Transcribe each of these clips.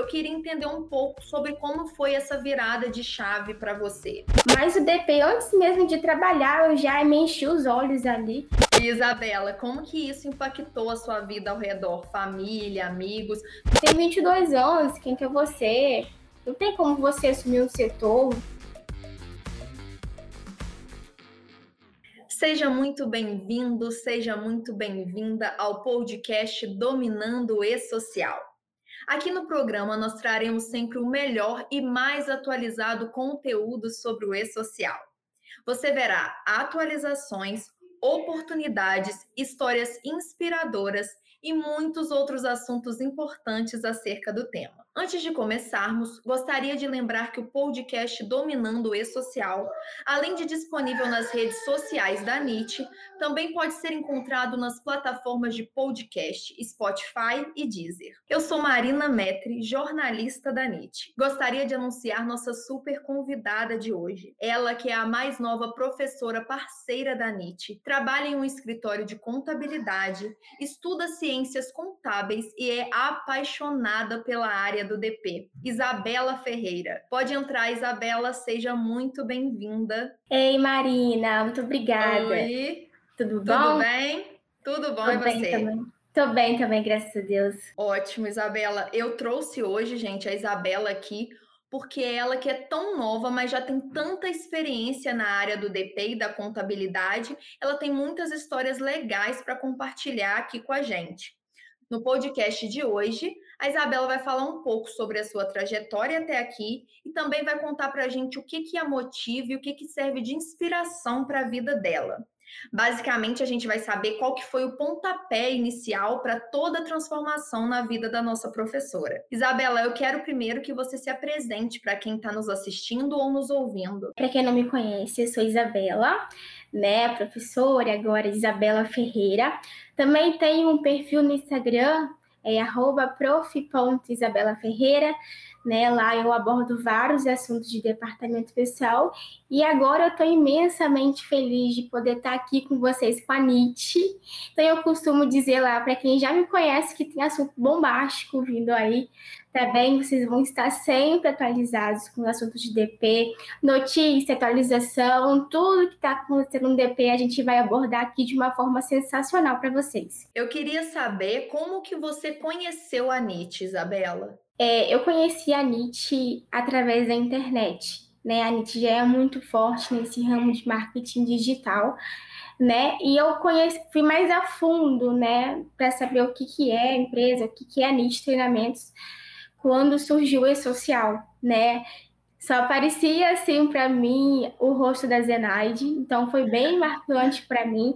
eu queria entender um pouco sobre como foi essa virada de chave para você. Mas o DP, antes mesmo de trabalhar, eu já me enchi os olhos ali. Isabela, como que isso impactou a sua vida ao redor? Família, amigos? Tem 22 anos, quem que é você? Não tem como você assumir um setor. Seja muito bem-vindo, seja muito bem-vinda ao podcast Dominando o E-Social. Aqui no programa nós traremos sempre o melhor e mais atualizado conteúdo sobre o E-Social. Você verá atualizações, oportunidades, histórias inspiradoras e muitos outros assuntos importantes acerca do tema. Antes de começarmos, gostaria de lembrar que o podcast Dominando o E-Social, além de disponível nas redes sociais da NIT, também pode ser encontrado nas plataformas de podcast Spotify e Deezer. Eu sou Marina Metri, jornalista da NIT. Gostaria de anunciar nossa super convidada de hoje. Ela que é a mais nova professora parceira da NIT, trabalha em um escritório de contabilidade, estuda ciências contábeis e é apaixonada pela área do DP, Isabela Ferreira. Pode entrar, Isabela, seja muito bem-vinda. Ei, Marina, muito obrigada. Oi. Tudo bom? Tudo bem? Tudo bom Tô e você? Também. Tô bem também, graças a Deus. Ótimo, Isabela. Eu trouxe hoje, gente, a Isabela aqui porque ela que é tão nova, mas já tem tanta experiência na área do DP e da contabilidade, ela tem muitas histórias legais para compartilhar aqui com a gente. No podcast de hoje, a Isabela vai falar um pouco sobre a sua trajetória até aqui e também vai contar para a gente o que, que a motiva e o que, que serve de inspiração para a vida dela. Basicamente, a gente vai saber qual que foi o pontapé inicial para toda a transformação na vida da nossa professora. Isabela, eu quero primeiro que você se apresente para quem está nos assistindo ou nos ouvindo. Para quem não me conhece, eu sou Isabela, né, professora, agora Isabela Ferreira. Também tenho um perfil no Instagram é arroba prof.isabelaferreira, né? Lá eu abordo vários assuntos de departamento pessoal e agora eu estou imensamente feliz de poder estar aqui com vocês com a NIT. Então eu costumo dizer lá para quem já me conhece que tem assunto bombástico vindo aí, também vocês vão estar sempre atualizados com assuntos de DP, notícia, atualização, tudo que está acontecendo no DP a gente vai abordar aqui de uma forma sensacional para vocês. Eu queria saber como que você conheceu a NIT, Isabela? É, eu conheci a NIT através da internet. Né? A NIT já é muito forte nesse ramo de marketing digital, né? E eu conheci, fui mais a fundo, né, para saber o que, que é a empresa, o que, que é a NIT Treinamentos quando surgiu o social, né? Só aparecia assim para mim o rosto da Zenaide, então foi bem marcante para mim,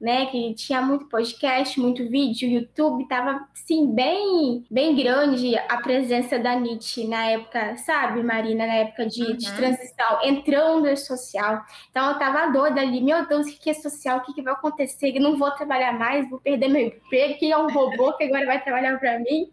né? Que tinha muito podcast, muito vídeo, YouTube tava assim bem, bem grande a presença da Nietzsche na época, sabe, Marina, na época de, uhum. de transição, entrando no social. Então eu tava doida ali, meu Deus, o que é social? O que, vai acontecer? Eu não vou trabalhar mais, vou perder meu emprego, que é um robô que agora vai trabalhar para mim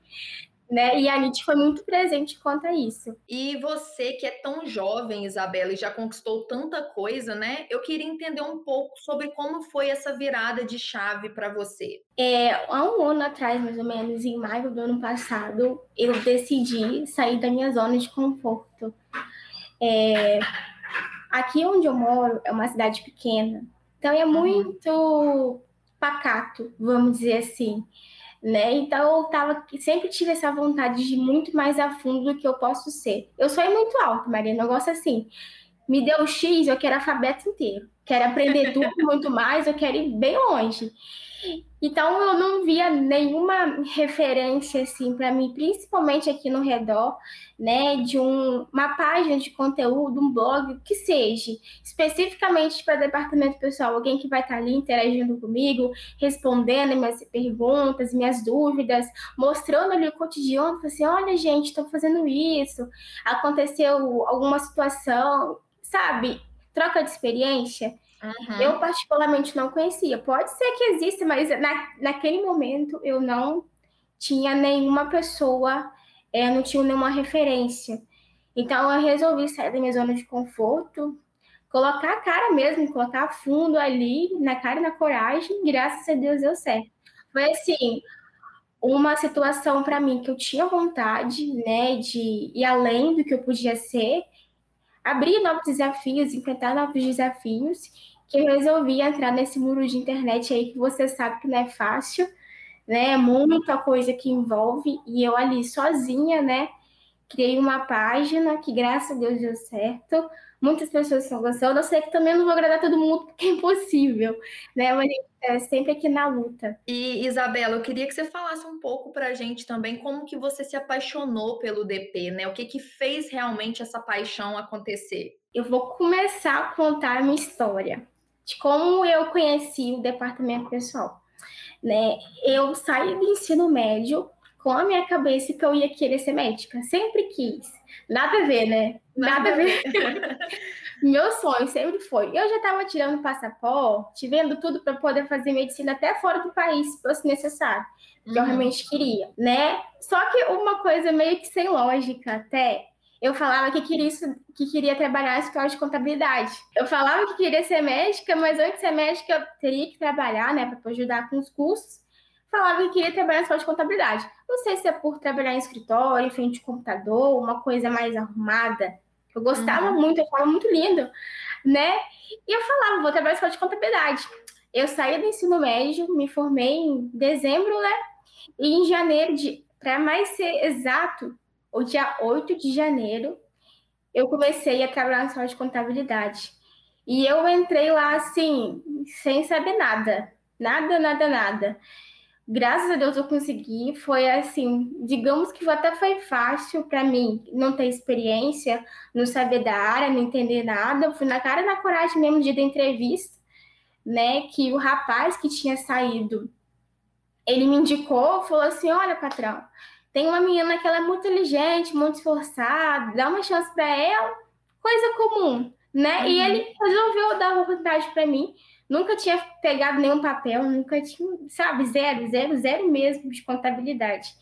né? E a Nietzsche foi muito presente quanto a isso. E você que é tão jovem, Isabela, e já conquistou tanta coisa, né? Eu queria entender um pouco sobre como foi essa virada de chave para você. É, há um ano atrás, mais ou menos, em maio do ano passado, eu decidi sair da minha zona de conforto. É, aqui onde eu moro é uma cidade pequena, então é muito pacato, vamos dizer assim né? Então eu tava, sempre tive essa vontade de ir muito mais a fundo do que eu posso ser. Eu sou muito alto, Marina, eu gosto assim. Me deu X, eu quero alfabeto inteiro. Quero aprender tudo muito mais, eu quero ir bem longe. Então eu não via nenhuma referência assim para mim, principalmente aqui no redor, né, de um, uma página de conteúdo, um blog, que seja, especificamente para departamento pessoal, alguém que vai estar ali interagindo comigo, respondendo minhas perguntas, minhas dúvidas, mostrando ali o cotidiano, assim, olha gente, estou fazendo isso, aconteceu alguma situação, sabe? Troca de experiência. Uhum. Eu, particularmente, não conhecia. Pode ser que exista, mas na, naquele momento eu não tinha nenhuma pessoa, é, não tinha nenhuma referência. Então, eu resolvi sair da minha zona de conforto, colocar a cara mesmo, colocar fundo ali, na cara e na coragem. Graças a Deus deu certo. Foi assim, uma situação para mim que eu tinha vontade, né, de ir além do que eu podia ser, abrir novos desafios, enfrentar novos desafios, que eu resolvi entrar nesse muro de internet aí que você sabe que não é fácil, né? É muita coisa que envolve e eu ali sozinha, né? Criei uma página que graças a Deus deu certo. Muitas pessoas estão gostando. Eu sei que também não vou agradar todo mundo porque é impossível, né? Mas é sempre aqui na luta. E Isabela, eu queria que você falasse um pouco para a gente também como que você se apaixonou pelo DP, né? O que que fez realmente essa paixão acontecer? Eu vou começar a contar a minha história de como eu conheci o departamento pessoal. Né? Eu saí do ensino médio com a minha cabeça que eu ia querer ser médica. Sempre quis. Nada a ver, né? Nada, Nada a ver. Meu sonho sempre foi. Eu já estava tirando passaporte, vendo tudo para poder fazer medicina até fora do país, se fosse necessário. Que uhum. eu realmente queria, né? Só que uma coisa meio que sem lógica até eu falava que queria, que queria trabalhar na escola de contabilidade. Eu falava que queria ser médica, mas antes de ser médica eu teria que trabalhar, né, para ajudar com os cursos. Falava que queria trabalhar na escola de contabilidade. Não sei se é por trabalhar em escritório, em frente de computador, uma coisa mais arrumada. Eu gostava uhum. muito, eu falava muito lindo, né? E eu falava, vou trabalhar na escola de contabilidade. Eu saí do ensino médio, me formei em dezembro, né? E em janeiro, para mais ser exato, o dia 8 de janeiro, eu comecei a trabalhar na sala de contabilidade. E eu entrei lá assim, sem saber nada. Nada, nada, nada. Graças a Deus eu consegui. Foi assim, digamos que até foi fácil para mim não ter experiência, não saber da área, não entender nada. Eu fui na cara e na coragem mesmo dia da entrevista, né? Que o rapaz que tinha saído, ele me indicou, falou assim: olha, patrão, tem uma menina que ela é muito inteligente, muito esforçada, dá uma chance para ela, coisa comum, né? Uhum. E ele resolveu dar uma oportunidade para mim. Nunca tinha pegado nenhum papel, nunca tinha, sabe, zero, zero, zero mesmo de contabilidade.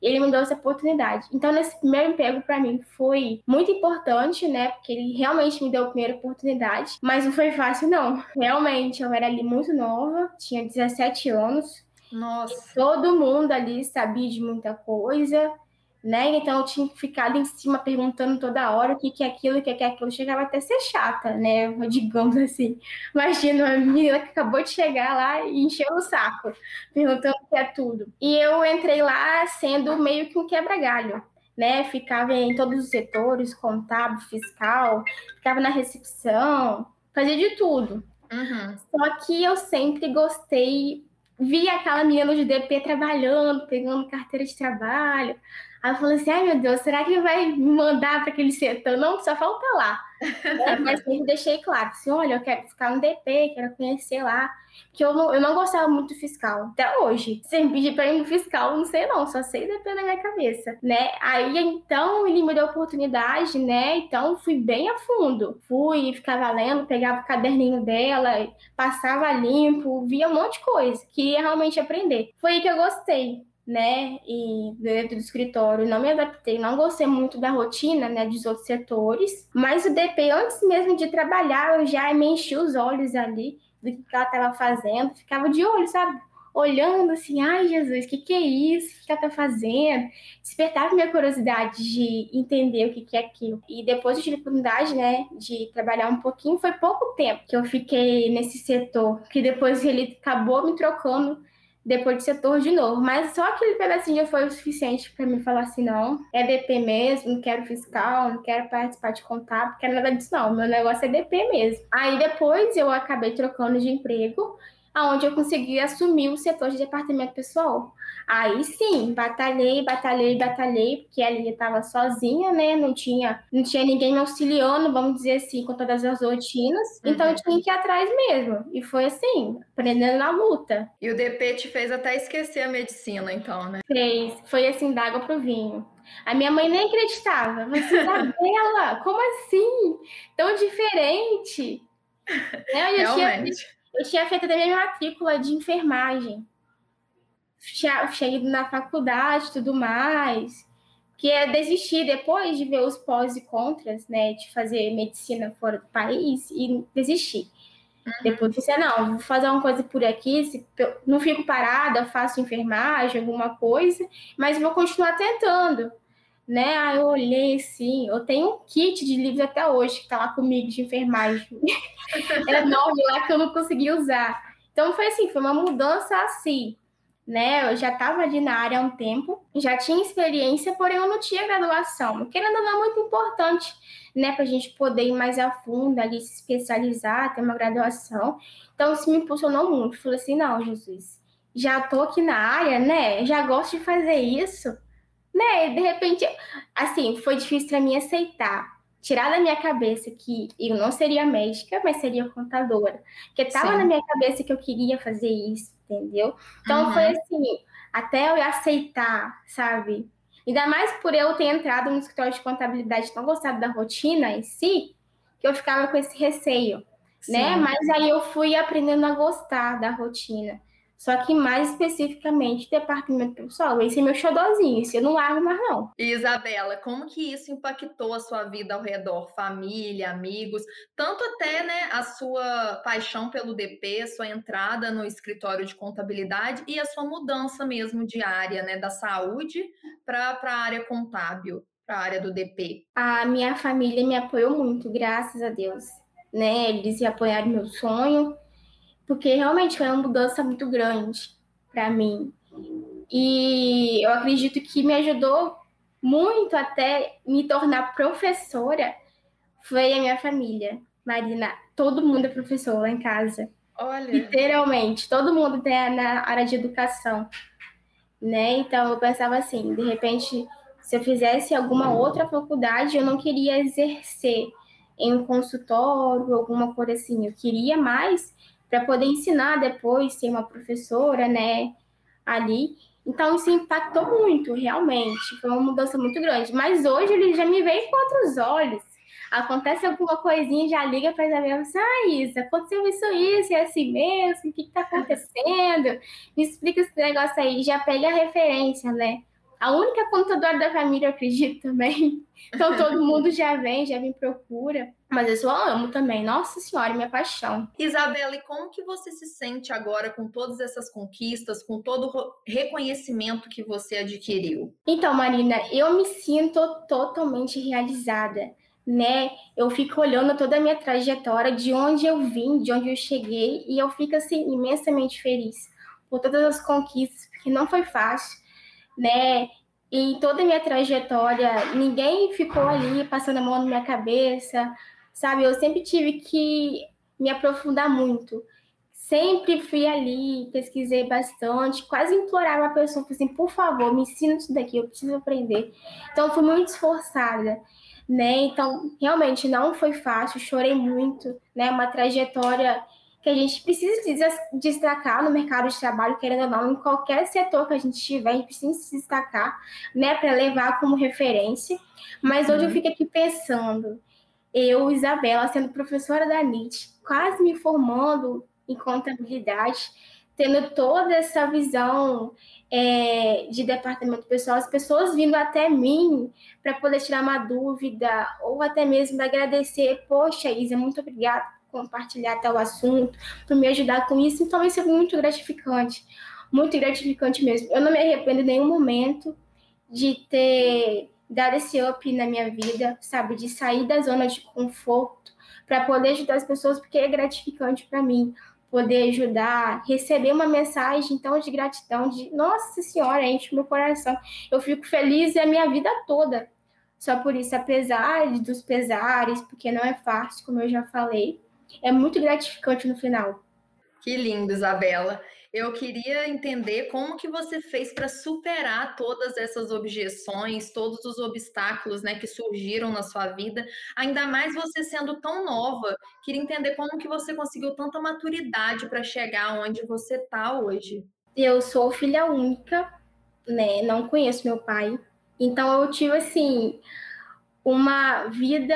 Ele me deu essa oportunidade. Então, nesse primeiro emprego, para mim, foi muito importante, né? Porque ele realmente me deu a primeira oportunidade. Mas não foi fácil, não. Realmente, eu era ali muito nova, tinha 17 anos. Nossa. E todo mundo ali sabia de muita coisa, né? Então eu tinha que ficar ali em cima perguntando toda hora o que, que é aquilo, o que, que é aquilo. Chegava até a ser chata, né? Digamos assim. Imagina uma menina que acabou de chegar lá e encheu o saco, perguntando o que é tudo. E eu entrei lá sendo meio que um quebra-galho. Né, ficava em todos os setores, contábil, fiscal, ficava na recepção, fazia de tudo. Uhum. Só que eu sempre gostei vi aquela menina de DP trabalhando, pegando carteira de trabalho. Aí eu falei assim, ai meu Deus, será que ele vai me mandar para aquele setor? Não, só falta lá. é, mas sempre deixei claro, assim, olha, eu quero ficar no DP, quero conhecer lá. Que eu não, eu não gostava muito do fiscal, até hoje. Sem pedir para ir no fiscal, não sei não, só sei DP na minha cabeça, né? Aí então ele me deu oportunidade, né? Então fui bem a fundo. Fui, ficava lendo, pegava o caderninho dela, passava limpo, via um monte de coisa. Queria realmente aprender. Foi aí que eu gostei né, e dentro do escritório não me adaptei, não gostei muito da rotina, né, dos outros setores, mas o DP, antes mesmo de trabalhar, eu já me enchi os olhos ali do que ela estava fazendo, ficava de olho, sabe? Olhando assim, ai Jesus, o que, que é isso? O que ela tá fazendo? Despertava minha curiosidade de entender o que, que é aquilo. E depois eu tive a oportunidade, né, de trabalhar um pouquinho. Foi pouco tempo que eu fiquei nesse setor, que depois ele acabou me trocando depois de setor de novo. Mas só aquele pedacinho já foi o suficiente para me falar assim: não, é DP mesmo, não quero fiscal, não quero participar de contábil, não quero nada disso, não. Meu negócio é DP mesmo. Aí depois eu acabei trocando de emprego aonde eu consegui assumir o setor de departamento pessoal. Aí sim, batalhei, batalhei, batalhei, porque ali eu estava sozinha, né? Não tinha, não tinha ninguém me auxiliando, vamos dizer assim, com todas as rotinas. Uhum. Então eu tinha que ir atrás mesmo. E foi assim, aprendendo na luta. E o DP te fez até esquecer a medicina, então, né? Fez. Foi assim, d'água pro vinho. A minha mãe nem acreditava. Mas, Isabela, como assim? Tão diferente. Né? Eu Realmente. Tinha eu tinha feito até minha matrícula de enfermagem. Tinha, tinha ido na faculdade e tudo mais. Que é desistir depois de ver os pós e contras, né? De fazer medicina fora do país e desistir. Uhum. Depois eu pensei, não, vou fazer uma coisa por aqui, se, não fico parada, faço enfermagem, alguma coisa, mas vou continuar tentando. Né? Aí eu olhei assim, eu tenho um kit de livros até hoje que tá lá comigo de enfermagem. é enorme lá que eu não consegui usar. Então foi assim, foi uma mudança assim, né? Eu já estava ali na área há um tempo, já tinha experiência, porém eu não tinha graduação. Querendo ou não, é muito importante, né, para a gente poder ir mais a fundo ali, se especializar, ter uma graduação. Então isso me impulsionou muito. Falei assim, não, Jesus, já tô aqui na área, né? Já gosto de fazer isso, né? De repente, assim, foi difícil para mim aceitar tirar da minha cabeça que eu não seria médica, mas seria contadora. Porque estava na minha cabeça que eu queria fazer isso, entendeu? Então uhum. foi assim, até eu aceitar, sabe? Ainda mais por eu ter entrado no escritório de contabilidade tão gostado da rotina em si, que eu ficava com esse receio, né? Sim. né? Mas aí eu fui aprendendo a gostar da rotina. Só que mais especificamente departamento pessoal. Esse é meu xodózinho, esse eu não largo mais não. Isabela, como que isso impactou a sua vida ao redor? Família, amigos, tanto até né, a sua paixão pelo DP, sua entrada no escritório de contabilidade e a sua mudança mesmo de área, né, da saúde para a área contábil, para a área do DP? A minha família me apoiou muito, graças a Deus. Né? Eles apoiaram meu sonho, porque realmente foi uma mudança muito grande para mim. E eu acredito que me ajudou muito até me tornar professora foi a minha família. Marina, todo mundo é professor lá em casa. Olha. Literalmente, todo mundo tem na área de educação. Né? Então eu pensava assim, de repente, se eu fizesse alguma outra faculdade, eu não queria exercer em um consultório, alguma coisa assim. Eu queria mais para poder ensinar depois, ser uma professora, né, ali. Então isso impactou muito, realmente. Foi uma mudança muito grande. Mas hoje ele já me vê com outros olhos. Acontece alguma coisinha, já liga para Isabel e assim, ah, Isa, aconteceu isso, isso, é assim mesmo, o que está acontecendo? Me explica esse negócio aí, já pega a referência, né? A única contadora da família, eu acredito também. Então todo mundo já vem, já me procura. Mas eu só amo também. Nossa Senhora, minha paixão. Isabela, e como que você se sente agora com todas essas conquistas, com todo o reconhecimento que você adquiriu? Então, Marina, eu me sinto totalmente realizada, né? Eu fico olhando toda a minha trajetória, de onde eu vim, de onde eu cheguei, e eu fico assim imensamente feliz por todas as conquistas, porque não foi fácil né? Em toda a minha trajetória, ninguém ficou ali passando a mão na minha cabeça, sabe? Eu sempre tive que me aprofundar muito. Sempre fui ali, pesquisei bastante, quase implorava a pessoa, assim, por favor, me ensina isso daqui, eu preciso aprender. Então, fui muito esforçada, né? Então, realmente, não foi fácil, chorei muito, né? Uma trajetória que a gente precisa se destacar no mercado de trabalho, querendo ou não, em qualquer setor que a gente tiver, a gente precisa se destacar, né, para levar como referência. Mas hoje eu uhum. fico aqui pensando, eu, Isabela, sendo professora da NIT, quase me formando em contabilidade, tendo toda essa visão é, de departamento pessoal, as pessoas vindo até mim para poder tirar uma dúvida ou até mesmo agradecer, poxa, Isa, muito obrigada compartilhar tal assunto, para me ajudar com isso. Então, isso é muito gratificante, muito gratificante mesmo. Eu não me arrependo em nenhum momento de ter dado esse up na minha vida, sabe, de sair da zona de conforto para poder ajudar as pessoas, porque é gratificante para mim poder ajudar, receber uma mensagem tão de gratidão, de nossa senhora, enche meu coração. Eu fico feliz a minha vida toda. Só por isso, apesar dos pesares, porque não é fácil, como eu já falei, é muito gratificante no final. Que lindo, Isabela. Eu queria entender como que você fez para superar todas essas objeções, todos os obstáculos, né, que surgiram na sua vida, ainda mais você sendo tão nova. Queria entender como que você conseguiu tanta maturidade para chegar onde você está hoje. Eu sou filha única, né? Não conheço meu pai. Então eu tive assim uma vida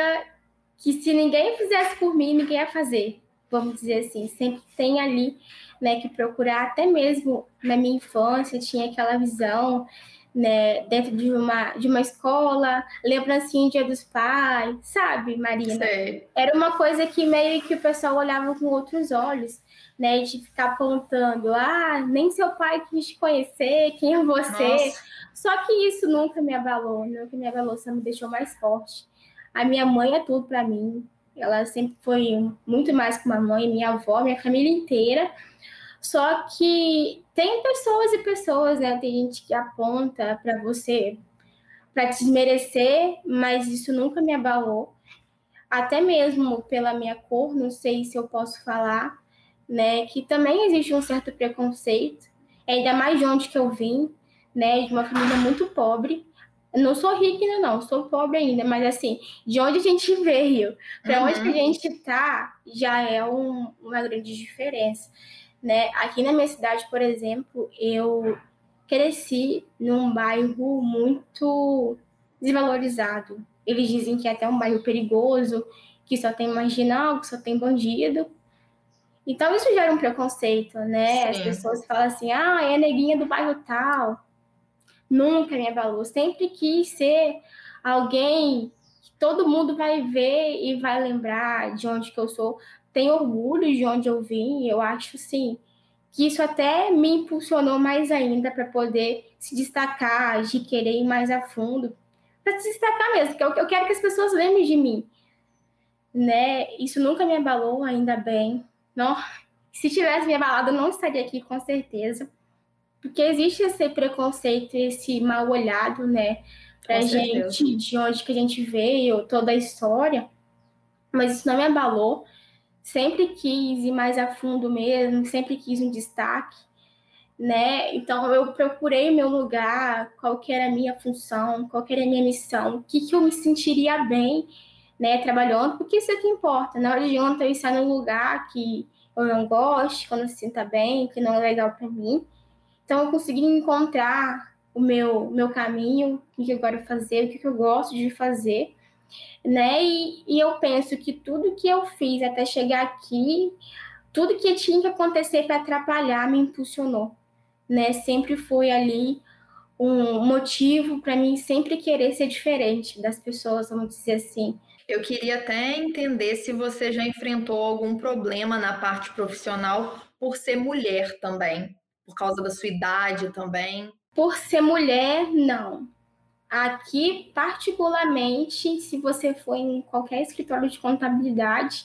que se ninguém fizesse por mim, ninguém ia fazer, vamos dizer assim. Sempre tem ali, né, que procurar, até mesmo na minha infância, tinha aquela visão, né, dentro de uma, de uma escola, lembrancinha Dia dos Pais, sabe, Marina? Sei. Era uma coisa que meio que o pessoal olhava com outros olhos, né, de ficar apontando, ah, nem seu pai quis te conhecer, quem é você? Nossa. Só que isso nunca me abalou, nunca me abalou, só me deixou mais forte. A minha mãe é tudo para mim, ela sempre foi muito mais que uma mãe, minha avó, minha família inteira, só que tem pessoas e pessoas, né? Tem gente que aponta para você para te desmerecer, mas isso nunca me abalou. Até mesmo pela minha cor, não sei se eu posso falar, né? Que também existe um certo preconceito, ainda mais de onde que eu vim, né? De uma família muito pobre. não sou rica ainda, não, sou pobre ainda, mas assim, de onde a gente veio, para uhum. onde que a gente tá, já é um, uma grande diferença né? Aqui na minha cidade, por exemplo, eu cresci num bairro muito desvalorizado. Eles dizem que é até um bairro perigoso, que só tem marginal, que só tem bandido. Então isso gera um preconceito, né? Sim. As pessoas falam assim: "Ah, é a neguinha do bairro tal". Nunca me abalou, sempre quis ser alguém que todo mundo vai ver e vai lembrar de onde que eu sou, tenho orgulho de onde eu vim, eu acho sim que isso até me impulsionou mais ainda para poder se destacar, de querer ir mais a fundo, para se destacar mesmo, porque eu, quero que as pessoas lembrem de mim, né? Isso nunca me abalou, ainda bem. Não, se tivesse me abalado, eu não estaria aqui com certeza, porque existe esse preconceito, esse mal olhado, né? Com gente, de onde que a gente veio, toda a história, mas isso não me abalou sempre quis ir mais a fundo mesmo, sempre quis um destaque, né? Então eu procurei meu lugar, qual que era a minha função, qual que era a minha missão, o que, que eu me sentiria bem, né, trabalhando, porque isso é que importa. Não adianta eu estar num lugar que eu não gosto, que eu não se sinta bem, que não é legal para mim. Então eu consegui encontrar o meu, meu caminho, o que eu quero fazer, o que eu gosto de fazer né? E, e eu penso que tudo que eu fiz até chegar aqui, tudo que tinha que acontecer para atrapalhar me impulsionou, né? Sempre foi ali um motivo para mim sempre querer ser diferente das pessoas, vamos dizer assim. Eu queria até entender se você já enfrentou algum problema na parte profissional por ser mulher também, por causa da sua idade também. Por ser mulher, não. Aqui, particularmente, se você for em qualquer escritório de contabilidade,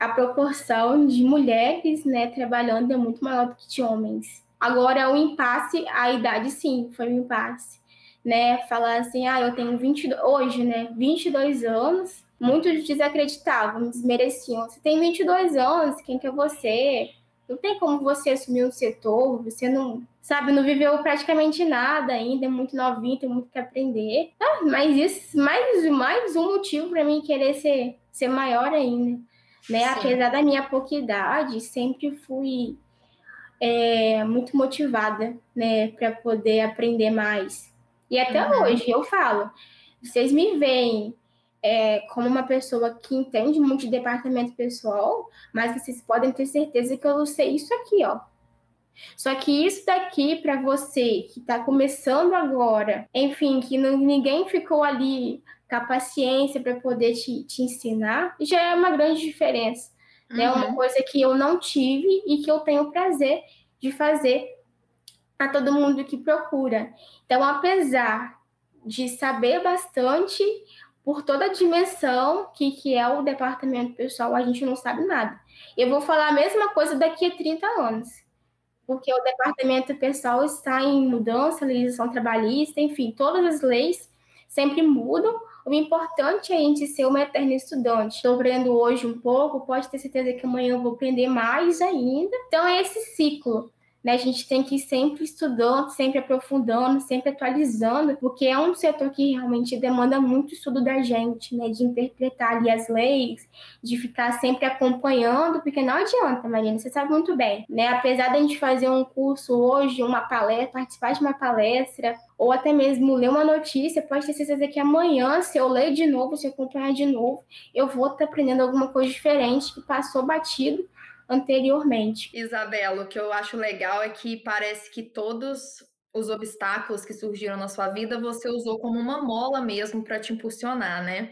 a proporção de mulheres né, trabalhando é muito maior do que de homens. Agora, o impasse, a idade sim, foi um impasse. Né? Falar assim, ah, eu tenho 22, hoje, né, 22 anos, muitos desacreditavam, desmereciam. Você tem 22 anos, quem que é você? Não tem como você assumir um setor, você não, sabe, não viveu praticamente nada ainda, é muito novinho, tem muito que aprender. Ah, mas isso, mais, mais um motivo para mim querer ser, ser maior ainda. Né? Apesar da minha pouca idade, sempre fui é, muito motivada, né, para poder aprender mais. E até uhum. hoje eu falo, vocês me veem é, como uma pessoa que entende muito de departamento pessoal, mas vocês podem ter certeza que eu sei isso aqui, ó. Só que isso daqui para você que está começando agora, enfim, que não, ninguém ficou ali com a paciência para poder te, te ensinar, já é uma grande diferença. Uhum. Né? Uma coisa que eu não tive e que eu tenho prazer de fazer a todo mundo que procura. Então, apesar de saber bastante, por toda a dimensão que, que é o departamento pessoal, a gente não sabe nada. Eu vou falar a mesma coisa daqui a 30 anos, porque o departamento pessoal está em mudança, legislação trabalhista, enfim, todas as leis sempre mudam. O importante é a gente ser uma eterna estudante. Estou aprendendo hoje um pouco, pode ter certeza que amanhã eu vou aprender mais ainda. Então, é esse ciclo né? A gente tem que ir sempre estudando, sempre aprofundando, sempre atualizando, porque é um setor que realmente demanda muito estudo da gente, né? De interpretar ali as leis, de ficar sempre acompanhando, porque não adianta, Marina, você sabe muito bem, né? Apesar de a gente fazer um curso hoje, uma palestra, participar de uma palestra, ou até mesmo ler uma notícia, pode ter certeza que amanhã, se eu ler de novo, se eu acompanhar de novo, eu vou estar aprendendo alguma coisa diferente que passou batido anteriormente. Isabela, o que eu acho legal é que parece que todos os obstáculos que surgiram na sua vida, você usou como uma mola mesmo para te impulsionar, né?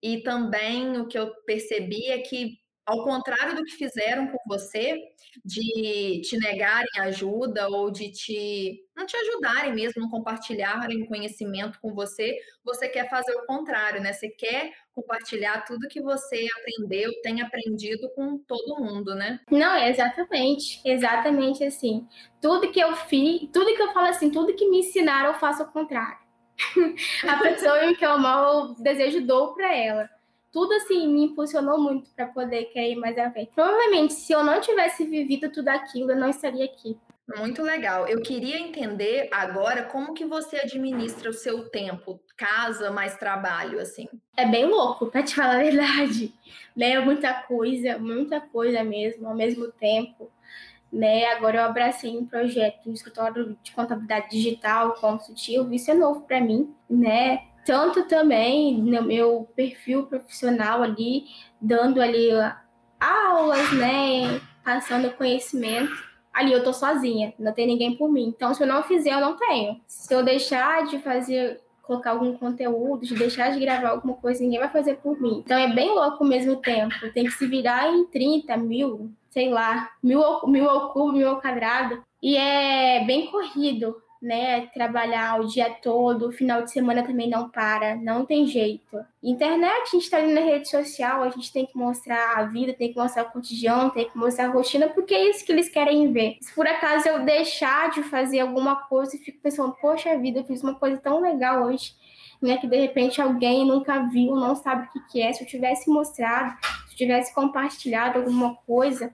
E também o que eu percebi é que ao contrário do que fizeram com você, de te negarem ajuda ou de te não te ajudarem mesmo, não compartilharem conhecimento com você, você quer fazer o contrário, né? Você quer compartilhar tudo que você aprendeu, tem aprendido com todo mundo, né? Não, exatamente, exatamente assim. Tudo que eu fiz, tudo que eu falo assim, tudo que me ensinaram, eu faço o contrário. A pessoa que eu mal, desejo dou para ela tudo assim me impulsionou muito para poder querer ir mais à frente. Provavelmente, se eu não tivesse vivido tudo aquilo, eu não estaria aqui. Muito legal. Eu queria entender agora como que você administra o seu tempo, casa mais trabalho, assim. É bem louco, para te falar a verdade. Né? Muita coisa, muita coisa mesmo, ao mesmo tempo. Né? Agora eu abracei um projeto no escritório de contabilidade digital consultivo, isso é novo para mim, né? Tanto também no meu perfil profissional ali, dando ali aulas, né, passando conhecimento. Ali eu tô sozinha, não tem ninguém por mim. Então, se eu não fizer, eu não tenho. Se eu deixar de fazer, colocar algum conteúdo, de deixar de gravar alguma coisa, ninguém vai fazer por mim. Então, é bem louco ao mesmo tempo. Tem que se virar em 30 mil, sei lá, mil, mil ao cubo, mil ao quadrado. E é bem corrido né, trabalhar o dia todo, final de semana também não para, não tem jeito. Internet, a gente está ali na rede social, a gente tem que mostrar a vida, tem que mostrar o cotidiano, tem que mostrar a rotina, porque é isso que eles querem ver. Se por acaso eu deixar de fazer alguma coisa e fico pensando, poxa vida, eu fiz uma coisa tão legal hoje, né, que de repente alguém nunca viu, não sabe o que, que é, se eu tivesse mostrado, se eu tivesse compartilhado alguma coisa,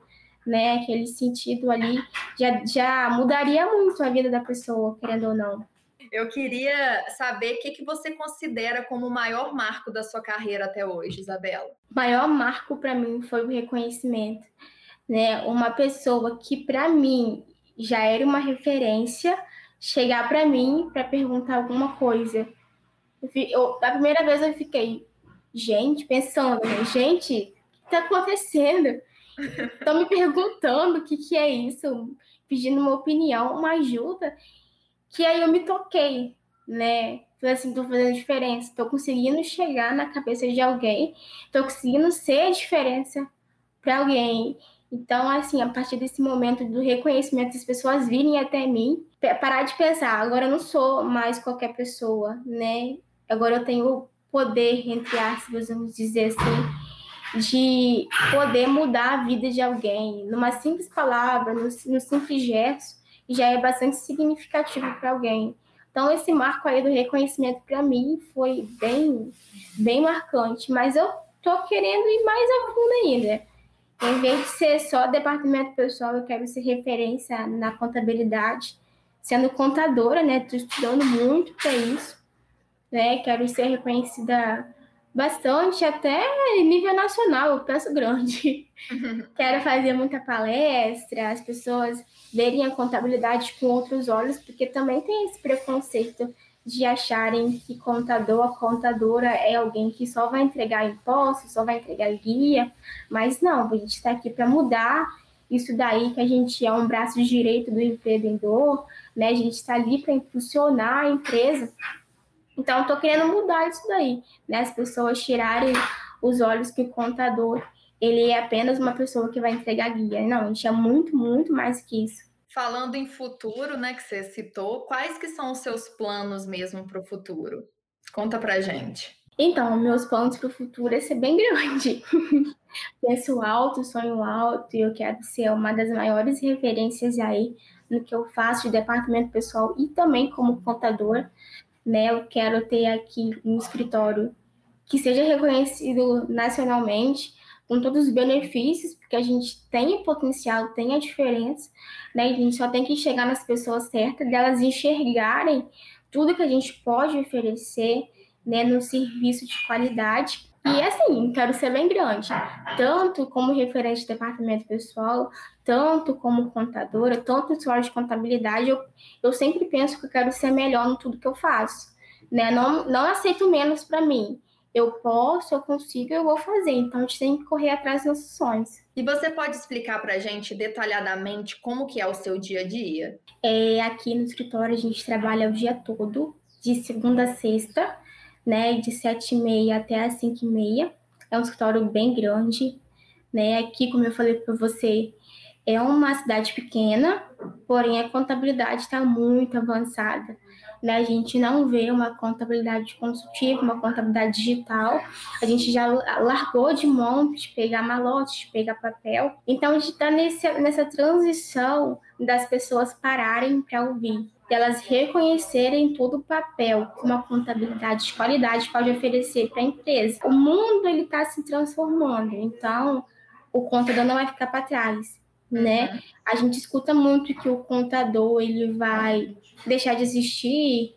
né, aquele sentido ali, já, já mudaria muito a vida da pessoa, querendo ou não. Eu queria saber o que, que você considera como o maior marco da sua carreira até hoje, Isabela. O maior marco para mim foi o reconhecimento, né? Uma pessoa que para mim já era uma referência chegar para mim para perguntar alguma coisa. Eu, a primeira vez eu fiquei, gente, pensando, né? gente, o que está acontecendo? Estão me perguntando o que, que é isso, pedindo uma opinião, uma ajuda, que aí eu me toquei, né? Falei assim, tô fazendo diferença, tô conseguindo chegar na cabeça de alguém, tô conseguindo ser a diferença para alguém. Então, assim, a partir desse momento do reconhecimento, as pessoas virem até mim, parar de pensar, agora eu não sou mais qualquer pessoa, né? Agora eu tenho poder, entre aspas, vamos dizer assim, de poder mudar a vida de alguém. Numa simples palavra, no simples gesto, já é bastante significativo para alguém. Então, esse marco aí do reconhecimento para mim foi bem, bem marcante. Mas eu tô querendo ir mais a fundo ainda. Em vez de ser só departamento pessoal, eu quero ser referência na contabilidade. Sendo contadora, né? Estou estudando muito para isso. Né? Quero ser reconhecida bastante, até nível nacional, eu penso grande. Quero fazer muita palestra, as pessoas verem a contabilidade com outros olhos, porque também tem esse preconceito de acharem que contador, a contadora é alguém que só vai entregar impostos, só vai entregar guia, mas não, a gente está aqui para mudar isso daí que a gente é um braço direito do empreendedor, né? A gente está ali para impulsionar a empresa então, estou querendo mudar isso daí, né? As pessoas tirarem os olhos que o contador ele é apenas uma pessoa que vai entregar guia. Não, a gente é muito, muito mais que isso. Falando em futuro, né, que você citou, quais que são os seus planos mesmo para o futuro? Conta pra gente. Então, meus planos para o futuro é ser bem grande. Penso alto, sonho alto, e eu quero ser uma das maiores referências aí no que eu faço de departamento pessoal e também como contador, né? Eu quero ter aqui um escritório que seja reconhecido nacionalmente, com todos os benefícios, porque a gente tem o potencial, tem a diferença, né? A gente só tem que chegar nas pessoas certas, delas enxergarem tudo que a gente pode oferecer, né, no serviço de qualidade. E assim, quero ser bem grande, tanto como referente de departamento pessoal, tanto como contadora, tanto usuário de contabilidade, eu, eu sempre penso que eu quero ser melhor no tudo que eu faço. Né? Não, não aceito menos para mim. eu posso, eu consigo, eu vou fazer. Então a gente tem que correr atrás dos nossos sonhos. E você pode explicar para a gente detalhadamente como que é o seu dia a dia? É, aqui no escritório a gente trabalha o dia todo, de segunda a sexta, né, de sete e meia até as cinco e meia. É um escritório bem grande, né? Aqui, como eu falei para você, é uma cidade pequena, porém a contabilidade está muito avançada né? A gente não vê uma contabilidade consultiva, uma contabilidade digital. A gente já largou de mão de pegar malote, de pegar papel. Então, a gente está nessa transição das pessoas pararem para ouvir elas reconhecerem todo o papel que uma contabilidade de qualidade pode oferecer para a empresa. O mundo ele está se transformando, então o contador não vai ficar para trás, né? A gente escuta muito que o contador ele vai deixar de existir,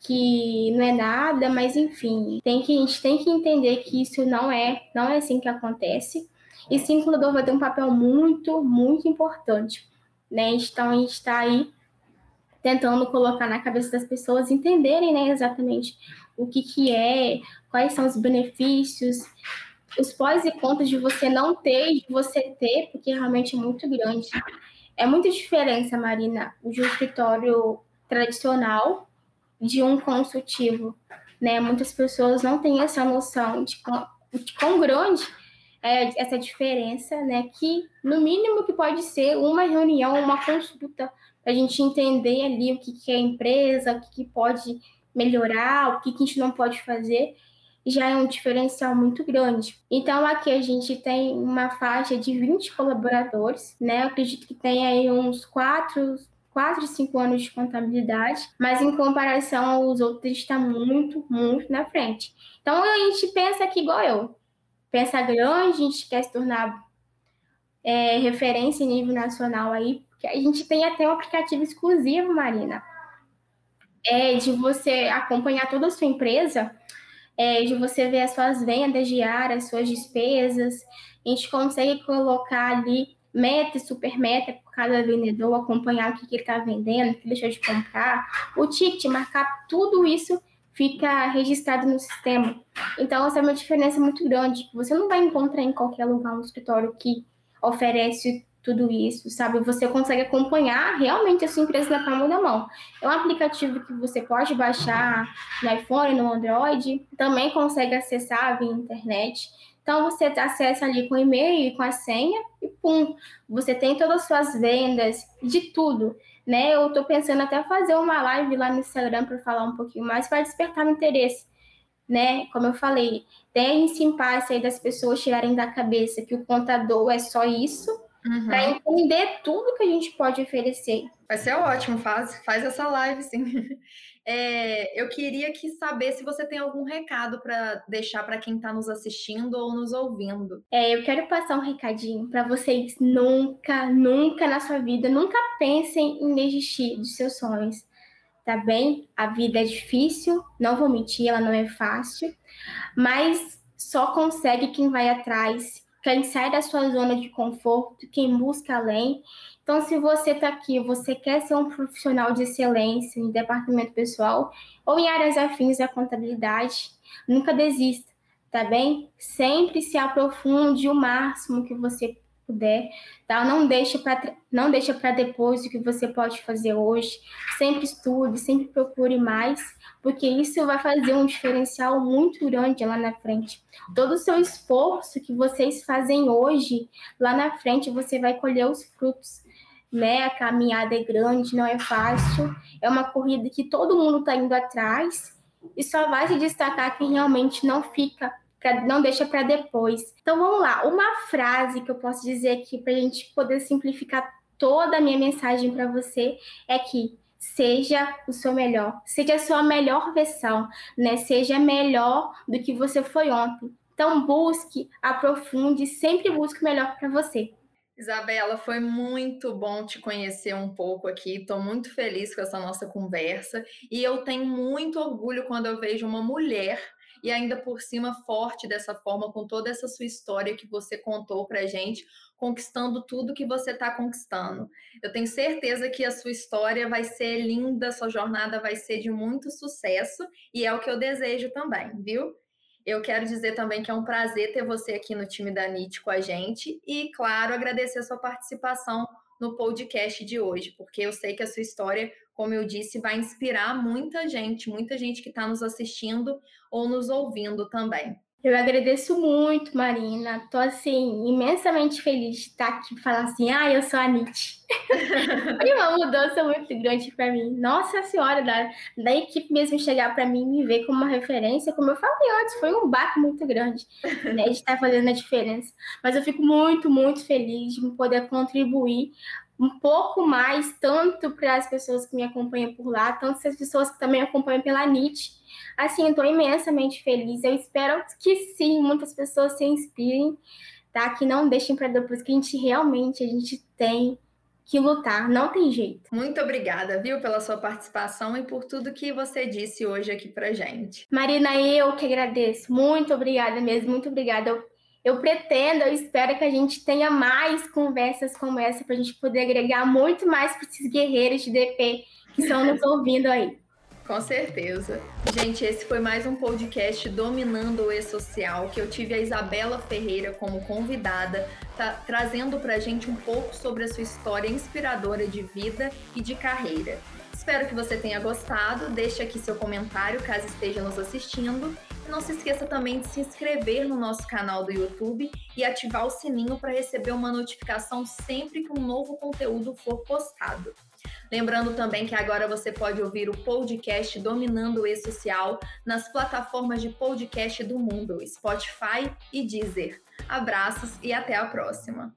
que não é nada, mas enfim, tem que, a gente tem que entender que isso não é, não é assim que acontece. E sim, o cuidador vai ter um papel muito, muito importante. Né? Então, a gente está aí tentando colocar na cabeça das pessoas entenderem né, exatamente o que, que é, quais são os benefícios, os pós e contras de você não ter e de você ter, porque realmente é muito grande. É muita diferença, Marina, de um escritório tradicional de um consultivo, né? Muitas pessoas não têm essa noção de quão, de quão grande é essa diferença, né? Que no mínimo que pode ser uma reunião, uma consulta, a gente entender ali o que, que é empresa, o que, que pode melhorar, o que, que a gente não pode fazer, já é um diferencial muito grande. Então, aqui a gente tem uma faixa de 20 colaboradores, né? Eu acredito que tem aí uns quatro 4, 5 anos de contabilidade, mas em comparação aos outros está muito, muito na frente. Então a gente pensa aqui igual eu. Pensa grande, a gente quer se tornar é, referência em nível nacional aí, porque a gente tem até um aplicativo exclusivo, Marina. É de você acompanhar toda a sua empresa, é, de você ver as suas vendas diárias, suas despesas. A gente consegue colocar ali meta e super meta por cada vendedor, acompanhar o que, que ele está vendendo, o que deixou de comprar, o ticket, marcar tudo isso fica registrado no sistema. Então, essa é uma diferença muito grande. Você não vai encontrar em qualquer lugar um escritório que oferece tudo isso, sabe? Você consegue acompanhar realmente a sua empresa na palma da mão. É um aplicativo que você pode baixar no iPhone, no Android, também consegue acessar via internet. Então você acessa ali com e-mail e com a senha e pum, você tem todas as suas vendas, de tudo, né? Eu estou pensando até fazer uma live lá no Instagram para falar um pouquinho mais para despertar o interesse, né? Como eu falei, tem esse impasse aí das pessoas tirarem da cabeça que o contador é só isso, uhum. para entender tudo que a gente pode oferecer. Vai ser ótimo, faz, faz essa live, sim. É, eu queria que saber se você tem algum recado para deixar para quem está nos assistindo ou nos ouvindo. É, eu quero passar um recadinho para vocês nunca, nunca na sua vida, nunca pensem em desistir dos seus sonhos, tá bem? A vida é difícil, não vou mentir, ela não é fácil, mas só consegue quem vai atrás, quem sai da sua zona de conforto, quem busca além então, se você está aqui, você quer ser um profissional de excelência em departamento pessoal ou em áreas afins à contabilidade, nunca desista, tá bem? Sempre se aprofunde o máximo que você puder, tá? Não deixe para não deixa para depois o que você pode fazer hoje. Sempre estude, sempre procure mais, porque isso vai fazer um diferencial muito grande lá na frente. Todo o seu esforço que vocês fazem hoje, lá na frente você vai colher os frutos né? A caminhada é grande, não é fácil. É uma corrida que todo mundo está indo atrás e só vai se destacar quem realmente não fica, pra, não deixa para depois. Então vamos lá, uma frase que eu posso dizer aqui para a gente poder simplificar toda a minha mensagem para você é que seja o seu melhor, seja a sua melhor versão, né? Seja melhor do que você foi ontem. Então busque, aprofunde, sempre busque o melhor para você. Isabela, foi muito bom te conhecer um pouco aqui. Estou muito feliz com essa nossa conversa e eu tenho muito orgulho quando eu vejo uma mulher e ainda por cima forte dessa forma, com toda essa sua história que você contou para gente, conquistando tudo que você está conquistando. Eu tenho certeza que a sua história vai ser linda, sua jornada vai ser de muito sucesso e é o que eu desejo também, viu? Eu quero dizer também que é um prazer ter você aqui no time da NIT com a gente e, claro, agradecer a sua participação no podcast de hoje, porque eu sei que a sua história, como eu disse, vai inspirar muita gente, muita gente que está nos assistindo ou nos ouvindo também. Eu agradeço muito, Marina. Tô assim, imensamente feliz de estar aqui e falar assim, ah, eu sou a Nietzsche. Foi uma mudança muito grande para mim. Nossa senhora, da, da equipe mesmo chegar para mim e me ver como uma referência, como eu falei antes, foi um baque muito grande, né, de estar fazendo a diferença. Mas eu fico muito, muito feliz de poder contribuir um pouco mais, tanto para as pessoas que me acompanham por lá, tanto as pessoas que também acompanham pela NIT Assim, estou imensamente feliz. Eu espero que sim, muitas pessoas se inspirem, tá? Que não deixem para depois, que a gente realmente a gente tem que lutar, não tem jeito. Muito obrigada, viu, pela sua participação e por tudo que você disse hoje aqui pra gente. Marina, eu que agradeço. Muito obrigada mesmo, muito obrigada. Eu, pretendo, eu espero que a gente tenha mais conversas como essa para a gente poder agregar muito mais para esses guerreiros de DP que estão nos ouvindo aí. Com certeza. Gente, esse foi mais um podcast Dominando o E-Social, que eu tive a Isabela Ferreira como convidada, tá, trazendo pra gente um pouco sobre a sua história inspiradora de vida e de carreira. Espero que você tenha gostado. Deixe aqui seu comentário caso esteja nos assistindo. Não se esqueça também de se inscrever no nosso canal do YouTube e ativar o sininho para receber uma notificação sempre que um novo conteúdo for postado. Lembrando também que agora você pode ouvir o podcast Dominando o E-Social nas plataformas de podcast do mundo, Spotify e Deezer. Abraços e até a próxima!